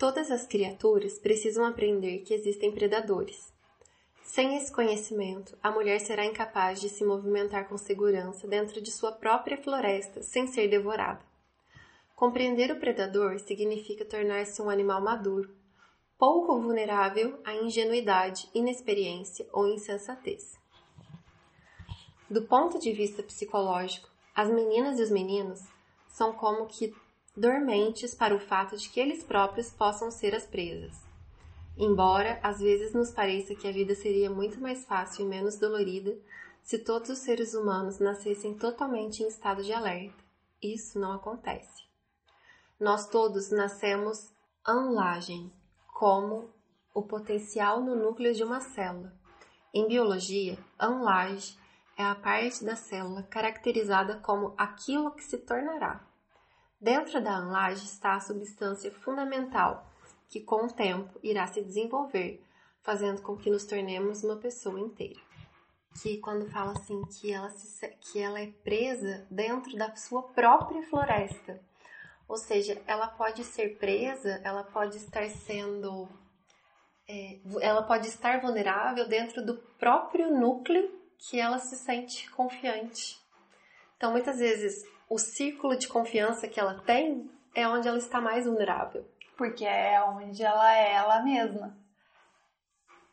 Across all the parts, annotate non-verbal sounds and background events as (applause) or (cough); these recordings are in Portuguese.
Todas as criaturas precisam aprender que existem predadores. Sem esse conhecimento, a mulher será incapaz de se movimentar com segurança dentro de sua própria floresta sem ser devorada. Compreender o predador significa tornar-se um animal maduro, pouco vulnerável à ingenuidade, inexperiência ou insensatez. Do ponto de vista psicológico, as meninas e os meninos são como que dormentes para o fato de que eles próprios possam ser as presas. Embora às vezes nos pareça que a vida seria muito mais fácil e menos dolorida se todos os seres humanos nascessem totalmente em estado de alerta. Isso não acontece. Nós todos nascemos anlagem, como o potencial no núcleo de uma célula. Em biologia, anlage é a parte da célula caracterizada como aquilo que se tornará. Dentro da anlage está a substância fundamental, que com o tempo irá se desenvolver, fazendo com que nos tornemos uma pessoa inteira. Que quando fala assim que ela, se, que ela é presa dentro da sua própria floresta. Ou seja, ela pode ser presa, ela pode estar sendo. É, ela pode estar vulnerável dentro do próprio núcleo que ela se sente confiante. Então, muitas vezes, o círculo de confiança que ela tem é onde ela está mais vulnerável. Porque é onde ela é ela mesma.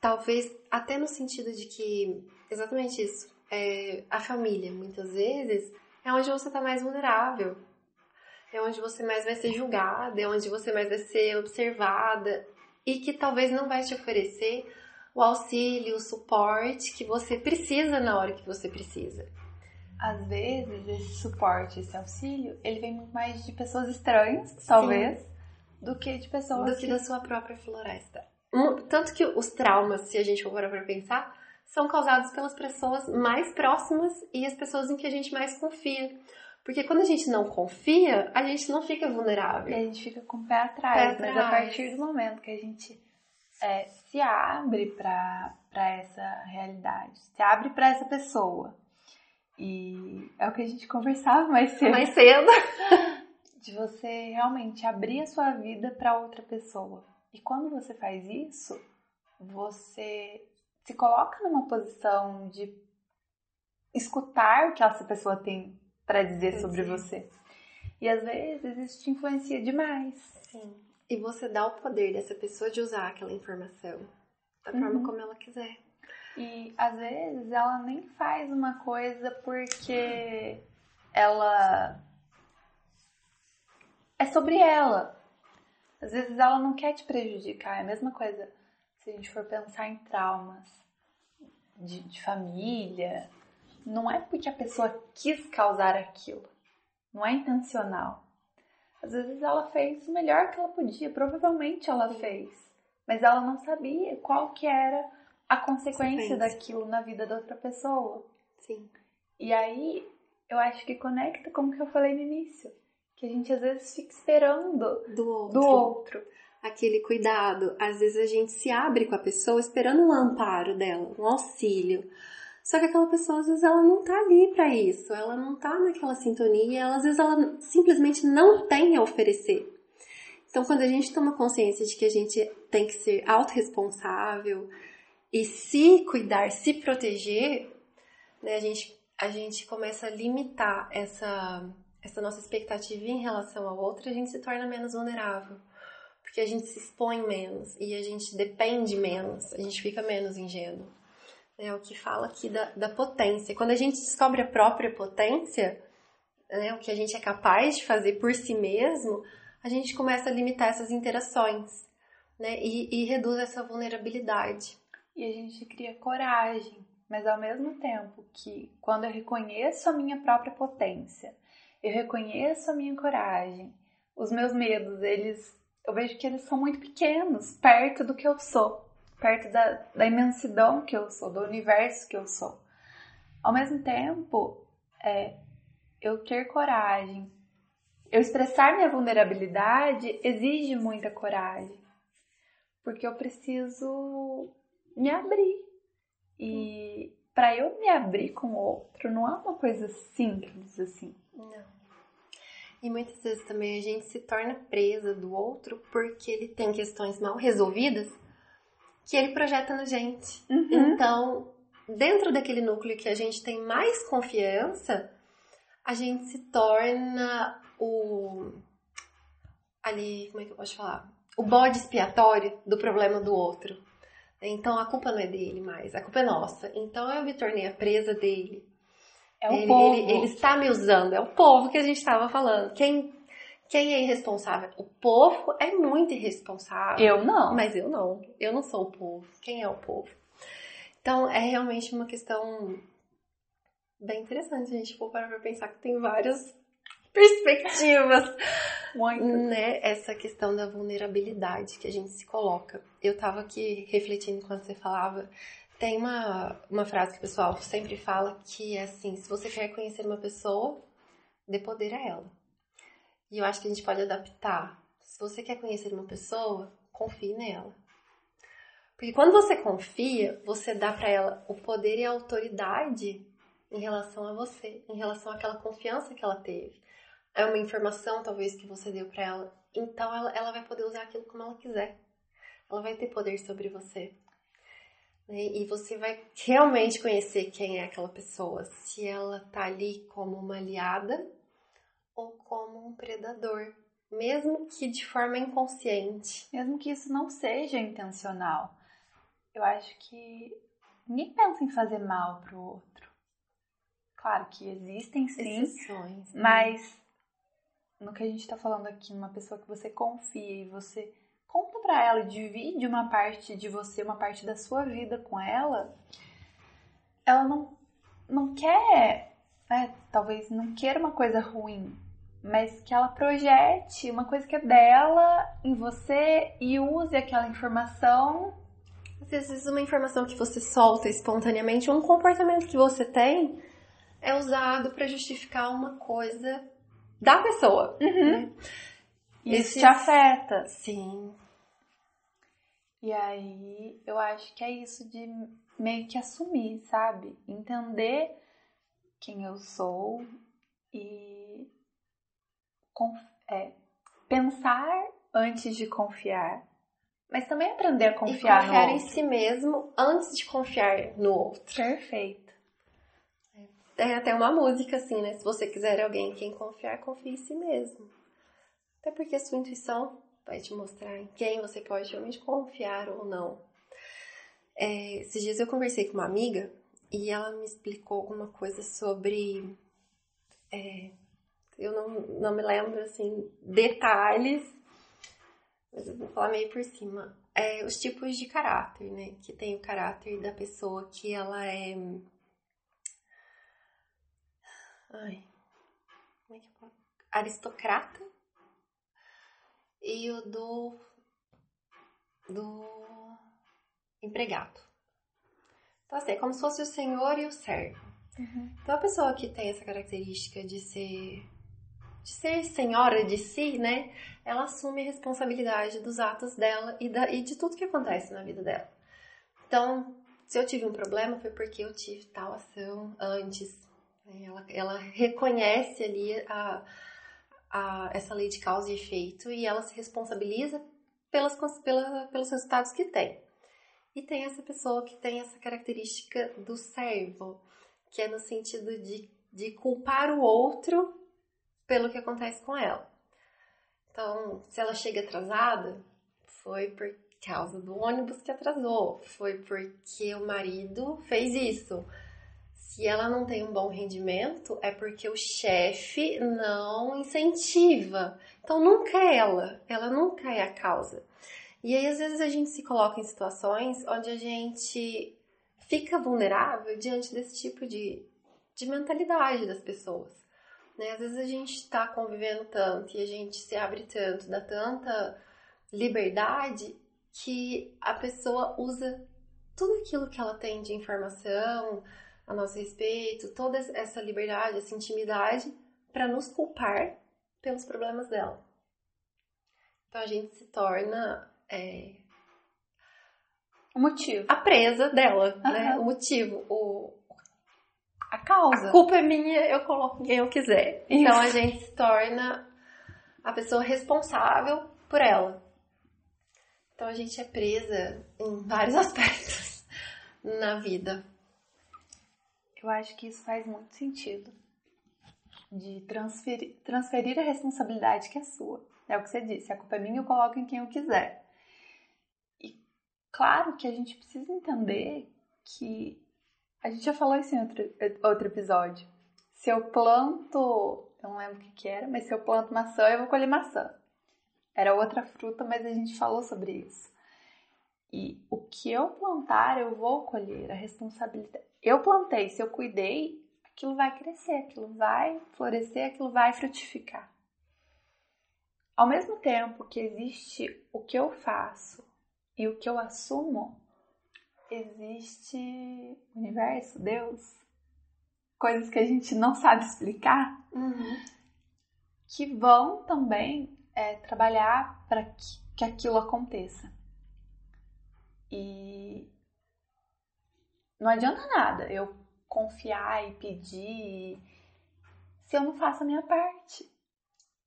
Talvez até no sentido de que, exatamente isso, é, a família, muitas vezes, é onde você está mais vulnerável. É onde você mais vai ser julgada, é onde você mais vai ser observada e que talvez não vai te oferecer o auxílio, o suporte que você precisa na hora que você precisa às vezes esse suporte, esse auxílio, ele vem muito mais de pessoas estranhas, talvez, Sim. do que de pessoas do que, que da sua própria floresta. Tanto que os traumas, se a gente for para pensar, são causados pelas pessoas mais próximas e as pessoas em que a gente mais confia. Porque quando a gente não confia, a gente não fica vulnerável. E a gente fica com o pé atrás. Pé mas atrás. a partir do momento que a gente é, se abre para essa realidade, se abre para essa pessoa, e é o que a gente conversava mais cedo. Mais cedo. (laughs) de você realmente abrir a sua vida para outra pessoa. E quando você faz isso, você se coloca numa posição de escutar o que essa pessoa tem para dizer sobre você. E às vezes isso te influencia demais. Sim. E você dá o poder dessa pessoa de usar aquela informação da forma uhum. como ela quiser. E às vezes ela nem faz uma coisa porque ela é sobre ela. Às vezes ela não quer te prejudicar. É a mesma coisa se a gente for pensar em traumas de, de família. Não é porque a pessoa quis causar aquilo. Não é intencional. Às vezes ela fez o melhor que ela podia, provavelmente ela fez, mas ela não sabia qual que era a consequência daquilo na vida da outra pessoa. Sim. E aí, eu acho que conecta com o que eu falei no início. Que a gente às vezes fica esperando do outro. Do outro. Aquele cuidado. Às vezes a gente se abre com a pessoa esperando um amparo dela, um auxílio. Só que aquela pessoa, às vezes, ela não tá ali para isso, ela não tá naquela sintonia, ela, às vezes ela simplesmente não tem a oferecer. Então, quando a gente toma consciência de que a gente tem que ser autorresponsável, e se cuidar, se proteger, né, a, gente, a gente começa a limitar essa, essa nossa expectativa em relação ao outro, a gente se torna menos vulnerável. Porque a gente se expõe menos e a gente depende menos, a gente fica menos ingênuo. É o que fala aqui da, da potência. Quando a gente descobre a própria potência, né, o que a gente é capaz de fazer por si mesmo, a gente começa a limitar essas interações né, e, e reduz essa vulnerabilidade e a gente cria coragem, mas ao mesmo tempo que quando eu reconheço a minha própria potência, eu reconheço a minha coragem, os meus medos, eles eu vejo que eles são muito pequenos perto do que eu sou, perto da, da imensidão que eu sou, do universo que eu sou. Ao mesmo tempo, é, eu ter coragem, eu expressar minha vulnerabilidade exige muita coragem, porque eu preciso me abrir. E para eu me abrir com o outro não é uma coisa simples assim. Não. E muitas vezes também a gente se torna presa do outro porque ele tem questões mal resolvidas que ele projeta na gente. Uhum. Então, dentro daquele núcleo que a gente tem mais confiança, a gente se torna o. Ali, como é que eu posso falar? O bode expiatório do problema do outro. Então a culpa não é dele mais, a culpa é nossa. Então eu me tornei a presa dele. É o ele, povo. Ele, ele está me usando, é o povo que a gente estava falando. Quem, quem é irresponsável? O povo é muito irresponsável. Eu não. Mas eu não. Eu não sou o povo. Quem é o povo? Então é realmente uma questão bem interessante a gente for parar pra pensar que tem várias (laughs) perspectivas, Muito. né? Essa questão da vulnerabilidade que a gente se coloca. Eu tava aqui refletindo quando você falava. Tem uma, uma frase que o pessoal sempre fala que é assim: se você quer conhecer uma pessoa, dê poder a ela. E eu acho que a gente pode adaptar. Se você quer conhecer uma pessoa, confie nela. Porque quando você confia, você dá para ela o poder e a autoridade em relação a você, em relação àquela confiança que ela teve. É uma informação, talvez, que você deu para ela. Então, ela, ela vai poder usar aquilo como ela quiser. Ela vai ter poder sobre você. Né? E você vai realmente conhecer quem é aquela pessoa. Se ela tá ali como uma aliada ou como um predador. Mesmo que de forma inconsciente. Mesmo que isso não seja intencional. Eu acho que ninguém pensa em fazer mal pro outro. Claro que existem sim, Exceções. né? mas no que a gente tá falando aqui, uma pessoa que você confia e você conta pra ela e divide uma parte de você, uma parte da sua vida com ela, ela não, não quer, né, talvez não queira uma coisa ruim, mas que ela projete uma coisa que é dela em você e use aquela informação. Às vezes, uma informação que você solta espontaneamente, um comportamento que você tem, é usado para justificar uma coisa da pessoa. né? E isso te afeta. Sim. E aí eu acho que é isso de meio que assumir, sabe? Entender quem eu sou e é, pensar antes de confiar. Mas também aprender a E confiar, confiar no em outro. si mesmo antes de confiar no outro. Perfeito. Tem até uma música assim, né? Se você quiser alguém em quem confiar, confie em si mesmo. Até porque a sua intuição vai te mostrar em quem você pode realmente confiar ou não. É, esses dias eu conversei com uma amiga e ela me explicou alguma coisa sobre. é, eu não, não me lembro assim, detalhes, mas eu vou falar meio por cima. É, os tipos de caráter, né? Que tem o caráter da pessoa que ela é. Ai. Como é que eu falo? Aristocrata. E o do. Do. Empregado. Então, assim, é como se fosse o senhor e o servo. Então, a pessoa que tem essa característica de ser. de ser senhora de si, né? Ela assume a responsabilidade dos atos dela e, da, e de tudo que acontece na vida dela. Então, se eu tive um problema, foi porque eu tive tal ação antes. Né? Ela, ela reconhece ali a, a, essa lei de causa e efeito e ela se responsabiliza pelas, pela, pelos resultados que tem. E tem essa pessoa que tem essa característica do servo, que é no sentido de, de culpar o outro pelo que acontece com ela. Então, se ela chega atrasada, foi por causa do ônibus que atrasou, foi porque o marido fez isso. Se ela não tem um bom rendimento, é porque o chefe não incentiva. Então, nunca é ela, ela nunca é a causa. E aí, às vezes, a gente se coloca em situações onde a gente fica vulnerável diante desse tipo de, de mentalidade das pessoas. Né? Às vezes a gente está convivendo tanto e a gente se abre tanto, dá tanta liberdade que a pessoa usa tudo aquilo que ela tem de informação a nosso respeito, toda essa liberdade, essa intimidade, para nos culpar pelos problemas dela. Então a gente se torna é, O motivo. a presa dela, né? Aham. O motivo, o, A causa. A culpa é minha, eu coloco quem eu quiser. Então a gente se torna a pessoa responsável por ela. Então a gente é presa em vários (laughs) aspectos na vida. Eu acho que isso faz muito sentido. De transferir, transferir a responsabilidade que é sua. É o que você disse, a culpa é minha, eu coloco em quem eu quiser. E claro que a gente precisa entender que. A gente já falou isso em outro, outro episódio. Se eu planto. Eu não lembro o que, que era, mas se eu planto maçã, eu vou colher maçã. Era outra fruta, mas a gente falou sobre isso. E o que eu plantar, eu vou colher. A responsabilidade. Eu plantei, se eu cuidei, aquilo vai crescer, aquilo vai florescer, aquilo vai frutificar. Ao mesmo tempo que existe o que eu faço e o que eu assumo, existe o universo, Deus, coisas que a gente não sabe explicar, uhum. que vão também é, trabalhar para que, que aquilo aconteça. E não adianta nada eu confiar e pedir se eu não faço a minha parte.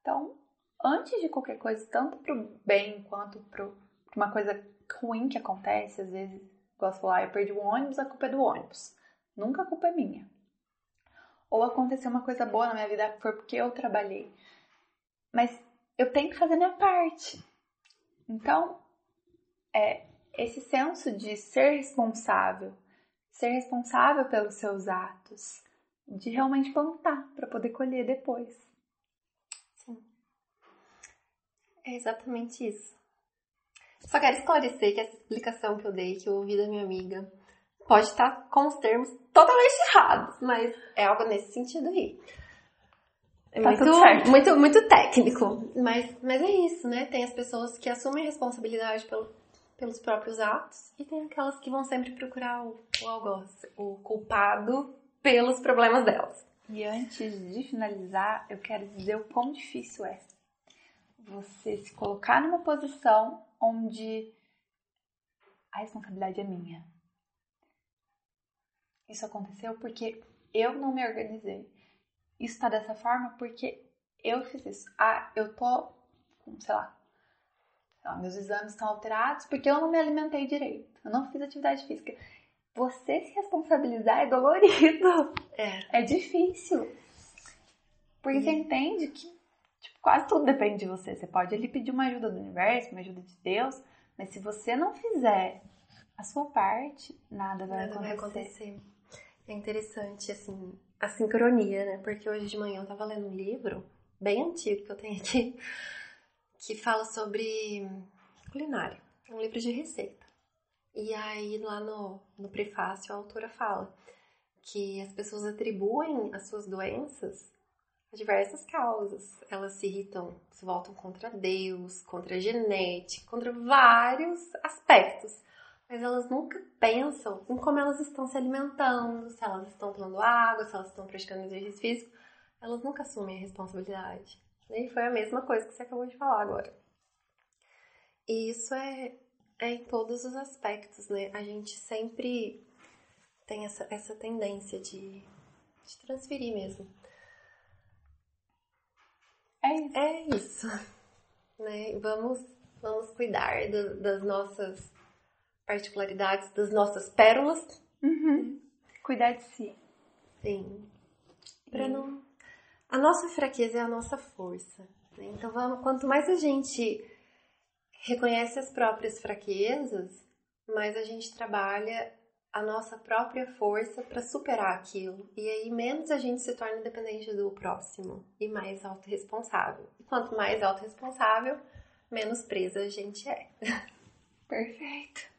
Então, antes de qualquer coisa, tanto pro bem quanto pro uma coisa ruim que acontece, às vezes, gosto de falar, eu perdi o ônibus, a culpa é do ônibus. Nunca a culpa é minha. Ou aconteceu uma coisa boa na minha vida, foi porque eu trabalhei. Mas eu tenho que fazer minha parte. Então, é esse senso de ser responsável, ser responsável pelos seus atos, de realmente plantar para poder colher depois. Sim. É exatamente isso. Só quero esclarecer que essa explicação que eu dei, que eu ouvi da minha amiga, pode estar com os termos totalmente errados, mas é algo nesse sentido aí. É tá muito, muito, muito técnico, mas, mas é isso, né? Tem as pessoas que assumem responsabilidade pelo, pelos próprios atos e tem aquelas que vão sempre procurar o, o algoz, o culpado pelos problemas delas. E antes de finalizar, eu quero dizer o quão difícil é você se colocar numa posição onde a responsabilidade é minha. Isso aconteceu porque eu não me organizei. Isso tá dessa forma porque eu fiz isso. Ah, eu tô, sei lá, lá, meus exames estão alterados porque eu não me alimentei direito. Eu não fiz atividade física. Você se responsabilizar é dolorido. É. É difícil. Porque você entende que tipo, quase tudo depende de você. Você pode ali pedir uma ajuda do universo, uma ajuda de Deus, mas se você não fizer a sua parte, nada vai, nada acontecer. vai acontecer. É interessante, assim, a sincronia, né? Porque hoje de manhã eu tava lendo um livro bem antigo que eu tenho aqui, que fala sobre culinária. Um livro de receita. E aí, lá no, no prefácio, a autora fala que as pessoas atribuem as suas doenças a diversas causas. Elas se irritam, se voltam contra Deus, contra a genética, contra vários aspectos mas elas nunca pensam em como elas estão se alimentando, se elas estão tomando água, se elas estão praticando exercício físico. Elas nunca assumem a responsabilidade. E foi a mesma coisa que você acabou de falar agora. E isso é, é em todos os aspectos, né? A gente sempre tem essa, essa tendência de, de transferir mesmo. É isso. É isso. (laughs) Né? Vamos, vamos cuidar do, das nossas particularidades das nossas pérolas. Uhum. Cuidar de si. Sim. Para não. A nossa fraqueza é a nossa força. Né? Então, vamos, quanto mais a gente reconhece as próprias fraquezas, mais a gente trabalha a nossa própria força para superar aquilo. E aí, menos a gente se torna dependente do próximo e mais autorresponsável. E quanto mais autorresponsável, menos presa a gente é. (laughs) Perfeito.